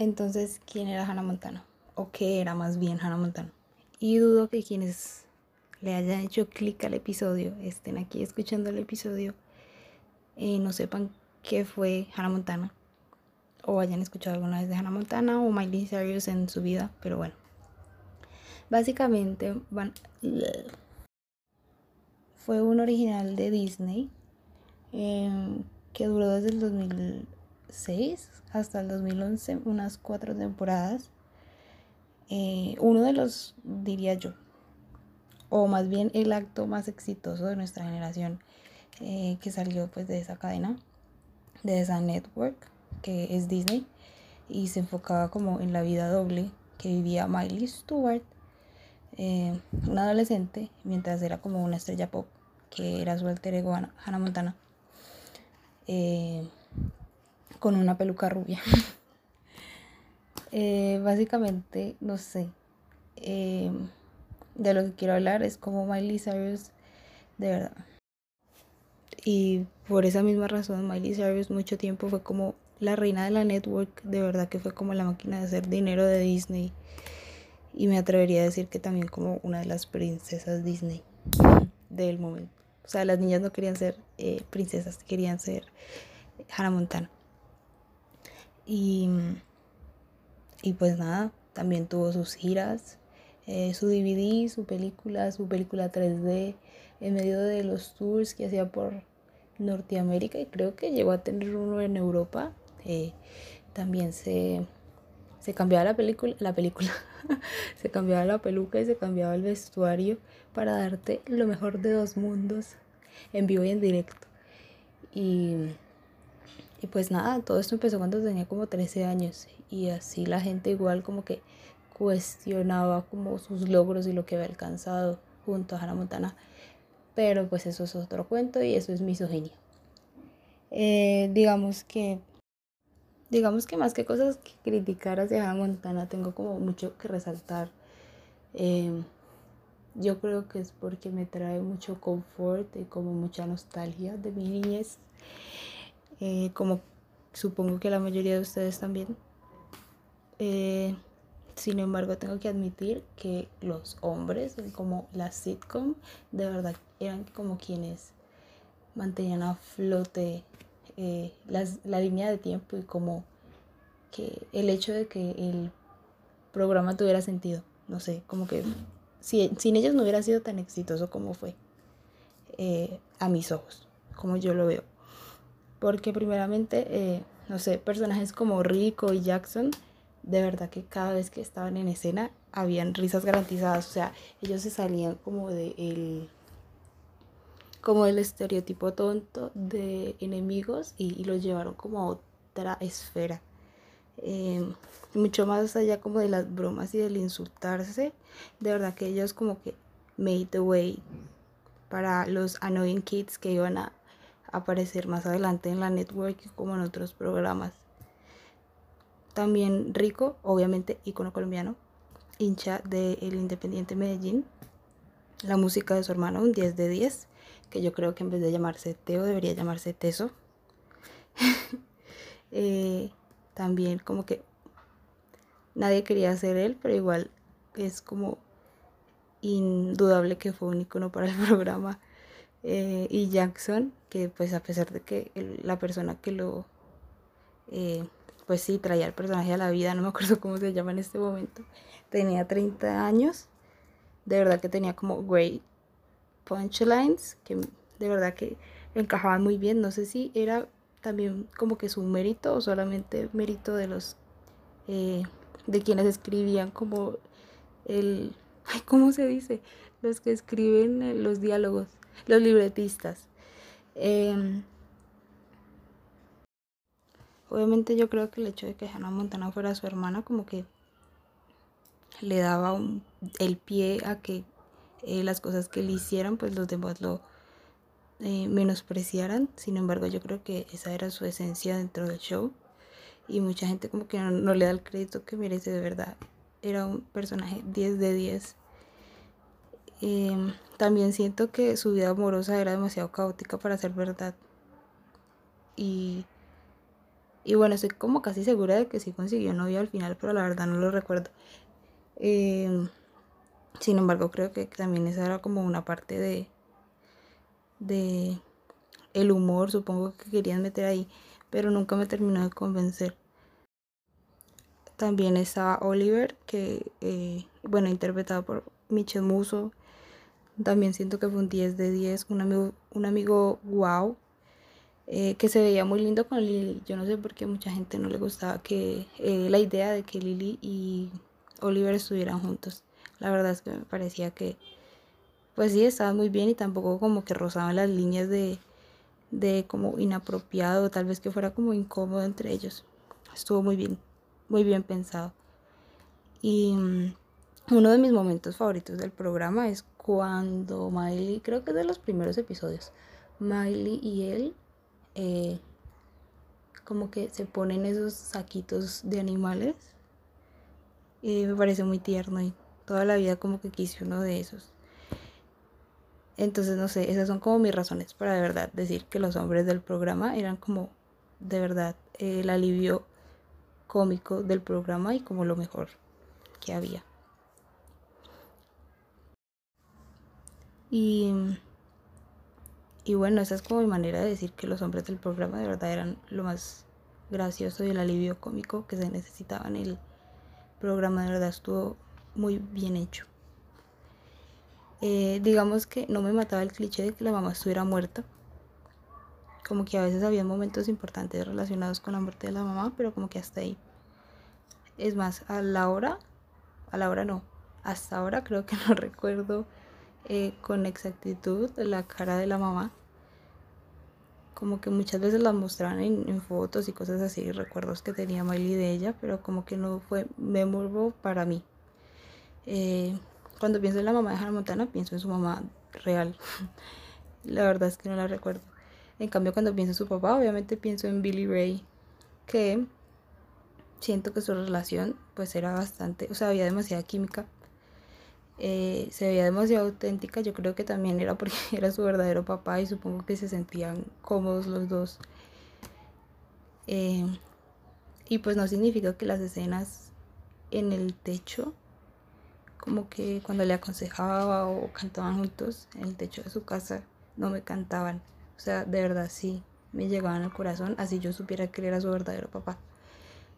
Entonces, ¿quién era Hannah Montana? ¿O qué era más bien Hannah Montana? Y dudo que quienes le hayan hecho clic al episodio, estén aquí escuchando el episodio, eh, no sepan qué fue Hannah Montana. O hayan escuchado alguna vez de Hannah Montana o Miley Cyrus en su vida, pero bueno. Básicamente van, fue un original de Disney em, que duró desde el 2006 hasta el 2011, unas cuatro temporadas. Eh, uno de los, diría yo, o más bien el acto más exitoso de nuestra generación eh, que salió pues de esa cadena, de esa network que es Disney y se enfocaba como en la vida doble que vivía Miley Stewart, eh, una adolescente, mientras era como una estrella pop, que era su alter ego Hannah Montana, con una peluca rubia. básicamente, no sé, de lo que quiero hablar es como Miley Cyrus, de verdad. Y por esa misma razón, Miley Cyrus mucho tiempo fue como la reina de la network, de verdad que fue como la máquina de hacer dinero de Disney. Y me atrevería a decir que también como una de las princesas Disney del momento. O sea, las niñas no querían ser eh, princesas, querían ser Hannah Montana. Y, y pues nada, también tuvo sus giras, eh, su DVD, su película, su película 3D, en medio de los tours que hacía por Norteamérica y creo que llegó a tener uno en Europa. Eh, también se, se cambiaba la película, la película, se cambiaba la peluca y se cambiaba el vestuario para darte lo mejor de dos mundos en vivo y en directo. Y, y pues nada, todo esto empezó cuando tenía como 13 años y así la gente igual como que cuestionaba como sus logros y lo que había alcanzado junto a Hannah Montana. Pero pues eso es otro cuento y eso es misoginia. Eh, digamos que digamos que más que cosas que criticar hacia Hannah Montana tengo como mucho que resaltar. Em, yo creo que es porque me trae mucho confort y como mucha nostalgia de mi niñez. Eh, como supongo que la mayoría de ustedes también. Eh, sin embargo, tengo que admitir que los hombres, como la sitcom, de verdad eran como quienes mantenían a flote eh, la línea de tiempo y como que el hecho de que el programa tuviera sentido. No sé, como que si, sin ellos no hubiera sido tan exitoso como fue eh, a mis ojos, como yo lo veo. Porque primeramente, eh, no sé, personajes como Rico y Jackson de verdad que cada vez que estaban en escena habían risas garantizadas, o sea, ellos se salían como de el como del estereotipo tonto de enemigos y, los llevaron como a otra esfera. Em, mucho más allá como de las bromas y del insultarse, de verdad que ellos como que made the way para los annoying kids que iban a aparecer más adelante en la network como en otros programas también rico, obviamente ícono colombiano, hincha del Independiente Medellín. La música de su hermano, un 10 de 10, que yo creo que en vez de llamarse Teo debería llamarse Teso. Eh, también como que nadie quería ser él, pero igual es como indudable que fue un icono para el programa. Eh, y Jackson, que pues a pesar de que la persona que lo eh, pues sí, traía el personaje a la vida, no me acuerdo cómo se llama en este momento. Tenía 30 años, de verdad que tenía como great punchlines, que de verdad que encajaban muy bien. No sé si era también como que su mérito o solamente mérito de los, eh, de quienes escribían como el, ay, ¿cómo se dice? Los que escriben eh, los diálogos, los libretistas. Em, Obviamente yo creo que el hecho de que Hannah Montana fuera su hermana como que le daba el pie a que eh, las cosas que le hicieran pues los demás lo eh, menospreciaran. Sin embargo yo creo que esa era su esencia dentro del show y mucha gente como que no, le da el crédito que merece de verdad. Era un personaje 10 de 10. Em, también siento que su vida amorosa era demasiado caótica para ser verdad. Y Y bueno, estoy como casi segura de que sí consiguió novio al final, pero la verdad no lo recuerdo. Em, sin embargo, creo que también esa era como una parte de, de el humor, supongo que querían meter ahí, pero nunca me terminó de convencer. También está Oliver, que, eh, bueno, interpretado por Michel Muso. También siento que fue un 10 de 10, un amigo, un amigo wow, eh, que se veía muy lindo con Lily. Yo no sé por qué mucha gente no le gustaba que eh, la idea de que Lily y Oliver estuvieran juntos. La verdad es que me parecía que, pues sí, estaban muy bien y tampoco como que rozaban las líneas de, de como inapropiado, tal vez que fuera como incómodo entre ellos. Estuvo muy bien, muy bien pensado. Y mm, uno de mis momentos favoritos del programa es cuando Miley, creo que es de los primeros episodios, Miley y él eh, como que se ponen esos saquitos de animales. Y me parece muy tierno y toda la vida como que quise uno de esos. Entonces, no sé, esas son como mis razones para de verdad decir que los hombres del programa eran como de verdad el alivio cómico del programa y como lo mejor que había. Y, y bueno, esa es como mi manera de decir que los hombres del programa de verdad eran lo más gracioso y el alivio cómico que se necesitaba en el programa. De verdad estuvo muy bien hecho. Eh, digamos que no me mataba el cliché de que la mamá estuviera muerta. Como que a veces había momentos importantes relacionados con la muerte de la mamá, pero como que hasta ahí. Es más, a la hora, a la hora no, hasta ahora creo que no recuerdo eh, con exactitud la cara de la mamá. Como que muchas veces la mostraban en, fotos y cosas así, recuerdos que tenía Miley de ella, pero como que no fue memorable para mí. Eh, cuando pienso en la mamá de Hannah Montana, pienso en su mamá real. la verdad es que no la recuerdo. En cambio, cuando pienso en su papá, obviamente pienso en Billy Ray, que siento que su relación pues era bastante, o sea, había demasiada química. Eh, se veía demasiado auténtica, yo creo que también era porque era su verdadero papá y supongo que se sentían cómodos los dos. Eh, y pues no significa que las escenas en el techo como que cuando le aconsejaba o cantaban juntos en el techo de su casa, no me cantaban. O sea, de verdad sí, me llegaban al corazón, así yo supiera que él era su verdadero papá.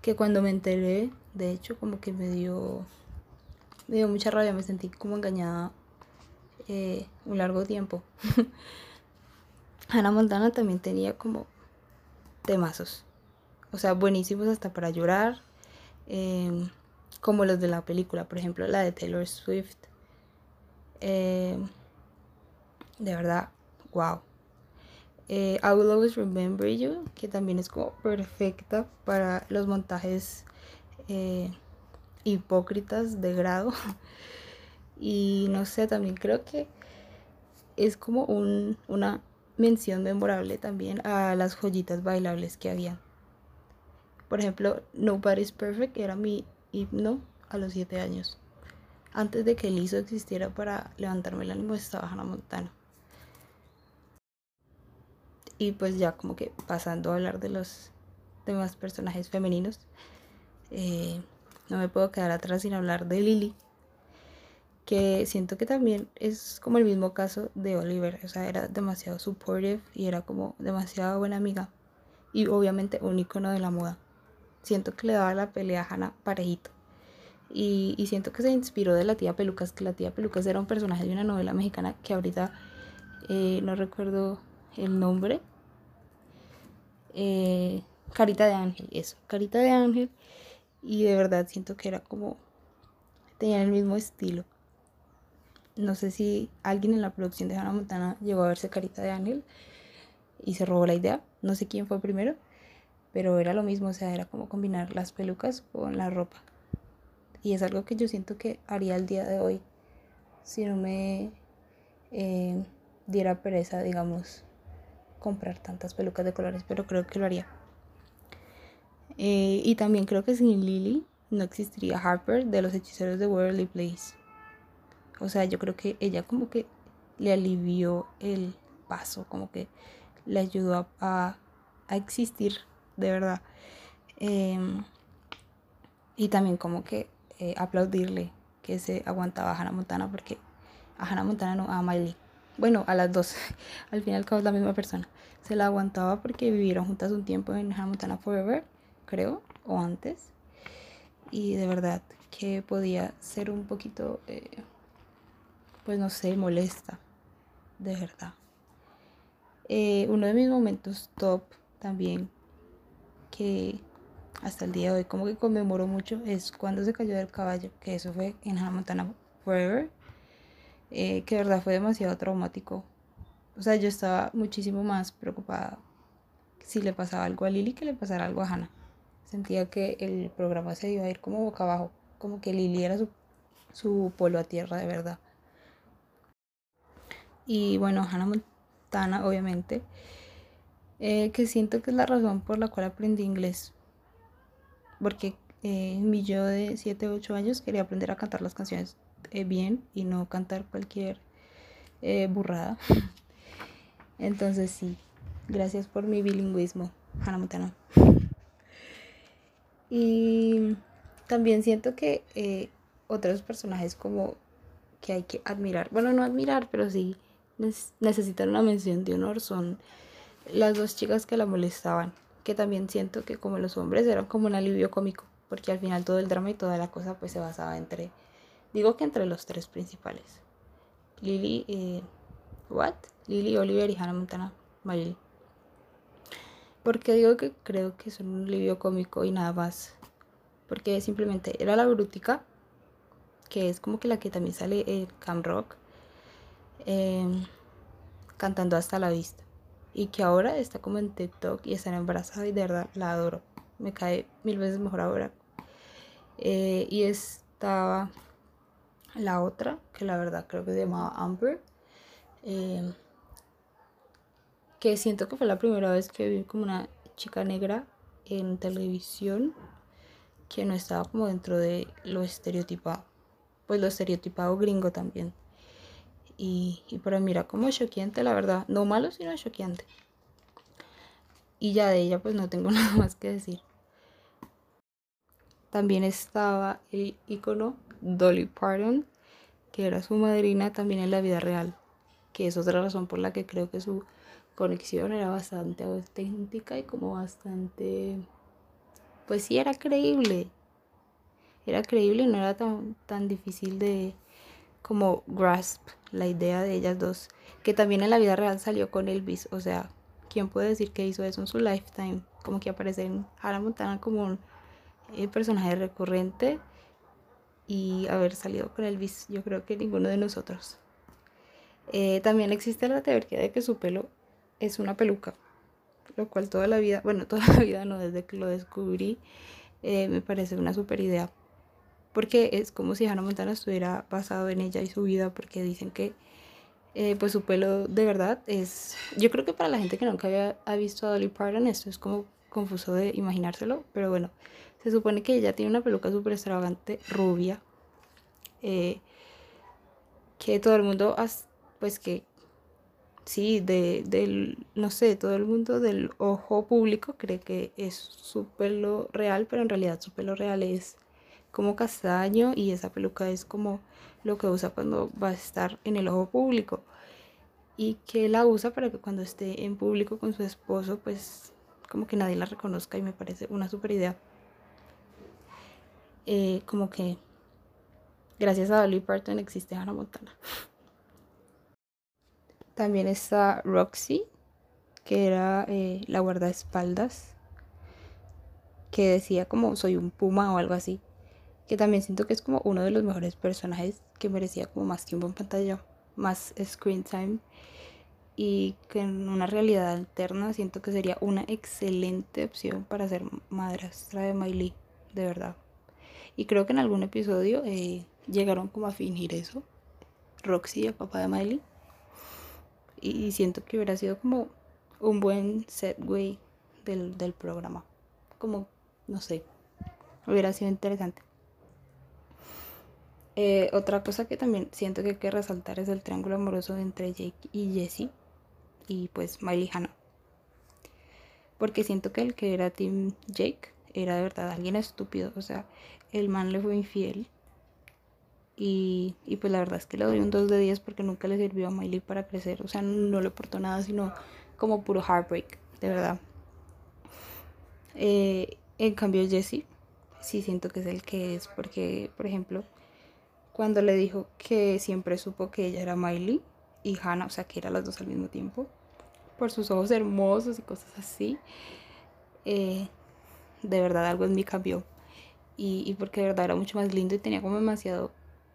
Que cuando me enteré, de hecho, como que me dio, me dio mucha rabia, me sentí como engañada eh, un largo tiempo. Hannah Montana también tenía como temazos. O sea, buenísimos hasta para llorar. Eh, como los de la película, por ejemplo, la de Taylor Swift. Eh, de verdad, wow. Eh, I Will Always Remember You, que también es como perfecta para los montajes eh, hipócritas de grado. Y no sé, también creo que es como un, una mención memorable también a las joyitas bailables que había. Por ejemplo, Nobody's Perfect era mi himno a los 7 años. Antes de que el ISO existiera para levantarme el ánimo, estaba Hannah Montana. Y pues ya como que pasando a hablar de los demás personajes femeninos, eh, no me puedo quedar atrás sin hablar de Lily, que siento que también es como el mismo caso de Oliver, o sea, era demasiado supportive y era como demasiado buena amiga y obviamente un icono de la moda siento que le daba la pelea a Hannah parejito. Y, siento que se inspiró de la tía Pelucas, que la tía Pelucas era un personaje de una novela mexicana que ahorita eh, no recuerdo el nombre. Eh, Carita de Ángel, eso, Carita de Ángel. Y de verdad siento que era como, tenían el mismo estilo. No sé si alguien en la producción de Hannah Montana llegó a verse Carita de Ángel y se robó la idea. No sé quién fue primero pero era lo mismo, o sea, era como combinar las pelucas con la ropa. Y es algo que yo siento que haría el día de hoy si no me eh, diera pereza, digamos, comprar tantas pelucas de colores, pero creo que lo haría. Eh, y también creo que sin Lily no existiría Harper de los hechiceros de Worldly Place. O sea, yo creo que ella como que le alivió el paso, como que le ayudó a, a existir de verdad. Em, y también como que eh, aplaudirle que se aguantaba a Hannah Montana porque a Hannah Montana no, a Miley. Bueno, a las dos. al final cabo es la misma persona. Se la aguantaba porque vivieron juntas un tiempo en Hannah Montana Forever, creo, o antes. Y de verdad que podía ser un poquito, eh, pues no sé, molesta. De verdad. Eh, uno de mis momentos top también, que hasta el día de hoy como que conmemoro mucho, es cuando se cayó del caballo, que eso fue en Hannah Montana Forever eh, que de verdad fue demasiado traumático. O sea, yo estaba muchísimo más preocupada si le pasaba algo a Lily que le pasara algo a Hannah. Sentía que el programa se iba a ir como boca abajo, como que Lily era su, su polo a tierra de verdad. Y bueno, Hannah Montana, obviamente, eh, que siento que es la razón por la cual aprendí inglés. Porque eh, mi yo de 7, 8 años quería aprender a cantar las canciones eh, bien y no cantar cualquier eh, burrada. Entonces sí, gracias por mi bilingüismo, Hannah Montana. Y también siento que eh, otros personajes como que hay que admirar, bueno, no admirar, pero sí necesitan una mención de honor son las dos chicas que la molestaban, que también siento que como los hombres eran como un alivio cómico, porque al final todo el drama y toda la cosa pues se basaba entre Digo que entre los tres principales. Lily, eh, ¿what? Lily, Oliver y Hannah Montana, Miley. Porque digo que creo que son un alivio cómico y nada más. Porque simplemente era la brutica, que es como que la que también sale en Cam Rock, em, cantando hasta la vista. Y que ahora está como en TikTok y está embarazada y de verdad la adoro. Me cae mil veces mejor ahora. Eh, y estaba la otra, que la verdad creo que se llamaba Amber, em, que siento que fue la primera vez que vi como una chica negra en televisión que no estaba como dentro de lo estereotipado, pues lo estereotipado gringo también. Y, y para mí era como choqueante, la verdad, no malo, sino choqueante. Y ya de ella pues no tengo nada más que decir. También estaba el icono Dolly Parton, que era su madrina también en la vida real, que es otra razón por la que creo que su conexión era bastante auténtica y como bastante, pues sí, era creíble. Era creíble y no era tan, tan difícil de como grasp la idea de ellas dos, que también en la vida real salió con Elvis, o sea, ¿quién puede decir que hizo eso en su lifetime? Como que aparece en Hannah Montana como un eh, personaje recurrente y haber salido con Elvis, yo creo que ninguno de nosotros. Eh, también existe la teoría de que su pelo es una peluca, lo cual toda la vida, bueno, toda la vida no, desde que lo descubrí, eh, me parece una super idea. Porque es como si Hannah Montana estuviera basado en ella y su vida, porque dicen que eh, pues su pelo de verdad es... Yo creo que para la gente que nunca había visto a Dolly Parton esto es como confuso de imaginárselo, pero bueno, se supone que ella tiene una peluca súper extravagante, rubia, que todo el mundo, pues que sí, de, del, no sé, todo el mundo del ojo público cree que es su pelo real, pero en realidad su pelo real es como castaño y esa peluca es como lo que usa cuando va a estar en el ojo público y que la usa para que cuando esté en público con su esposo pues como que nadie la reconozca y me parece una super idea eh, como que gracias a Dolly Parton existe Hannah Montana. También está Roxy, que era eh, la guardaespaldas, que decía como soy un puma o algo así, que también siento que es como uno de los mejores personajes que merecía como más tiempo en pantalla, más screen time y que en una realidad alterna siento que sería una excelente opción para ser madrastra de Miley, de verdad. Y creo que en algún episodio eh, llegaron como a fingir eso, Roxy el papá de Miley. Y siento que hubiera sido como un buen setway del, del programa. Como, no sé, hubiera sido interesante. Eh, otra cosa que también siento que hay que resaltar es el triángulo amoroso entre Jake y Jessie y pues Miley Hannah. Porque siento que el que era Team Jake era de verdad alguien estúpido. O sea, el man le fue infiel. Y, y pues la verdad es que le doy un 2 de 10 porque nunca le sirvió a Miley para crecer. O sea, no le aportó nada, sino como puro heartbreak, de verdad. Eh, en cambio, Jesse, sí siento que es el que es, porque, por ejemplo, cuando le dijo que siempre supo que ella era Miley y Hannah, o sea, que eran las dos al mismo tiempo, por sus ojos hermosos y cosas así, eh, de verdad algo en mí cambió. Y, y porque de verdad era mucho más lindo y tenía como demasiado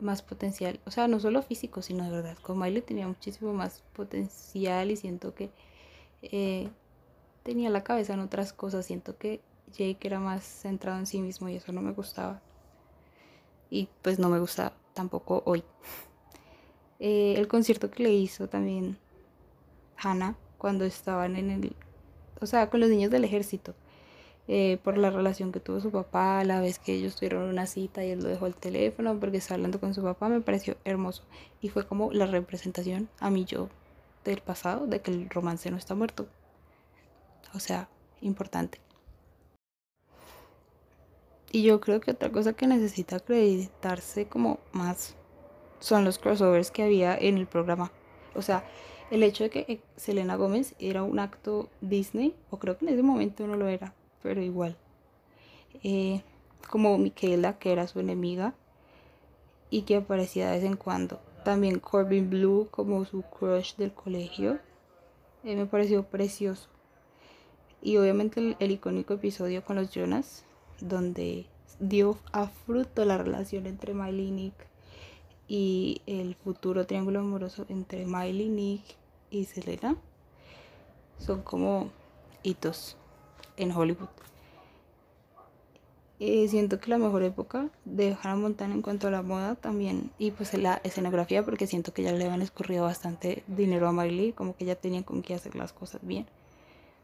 más potencial. O sea, no solo físico, sino de verdad. Con Miley tenía muchísimo más potencial y siento que eh, tenía la cabeza en otras cosas. Siento que Jake era más centrado en sí mismo y eso no me gustaba. Y pues no me gusta tampoco hoy. Eh, el concierto que le hizo también Hannah cuando estaban en el... O sea, con los niños del ejército. Eh, por la relación que tuvo su papá, la vez que ellos tuvieron una cita y él lo dejó el teléfono porque estaba hablando con su papá, me pareció hermoso. Y fue como la representación a mí yo del pasado de que el romance no está muerto. O sea, importante. Y yo creo que otra cosa que necesita acreditarse como más son los crossovers que había en el programa. O sea, el hecho de que Selena Gómez era un acto Disney, o creo que en ese momento no lo era, pero igual. Eh, como Michaela, que era su enemiga, y que aparecía de vez en cuando. También Corbin Blue como su crush del colegio. Eh, me pareció precioso. Y obviamente el, icónico episodio con los Jonas, donde dio a fruto la relación entre Miley y Nick y el futuro triángulo amoroso entre Miley, Nick y Selena. Son como hitos en Hollywood. Eh, siento que la mejor época de Hannah Montana en cuanto a la moda también, y pues la escenografía, porque siento que ya le habían escurrido bastante dinero a Miley, como que ya tenían con qué hacer las cosas bien.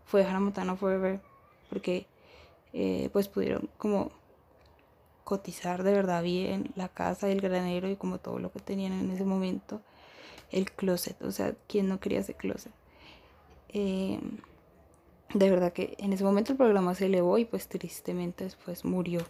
Fue Hannah Montana Forever, porque eh, pues pudieron como cotizar de verdad bien la casa, el granero y como todo lo que tenían en ese momento, el closet, o sea, ¿quién no quería ese closet? Eh, de verdad que en ese momento el programa se elevó y pues tristemente después murió.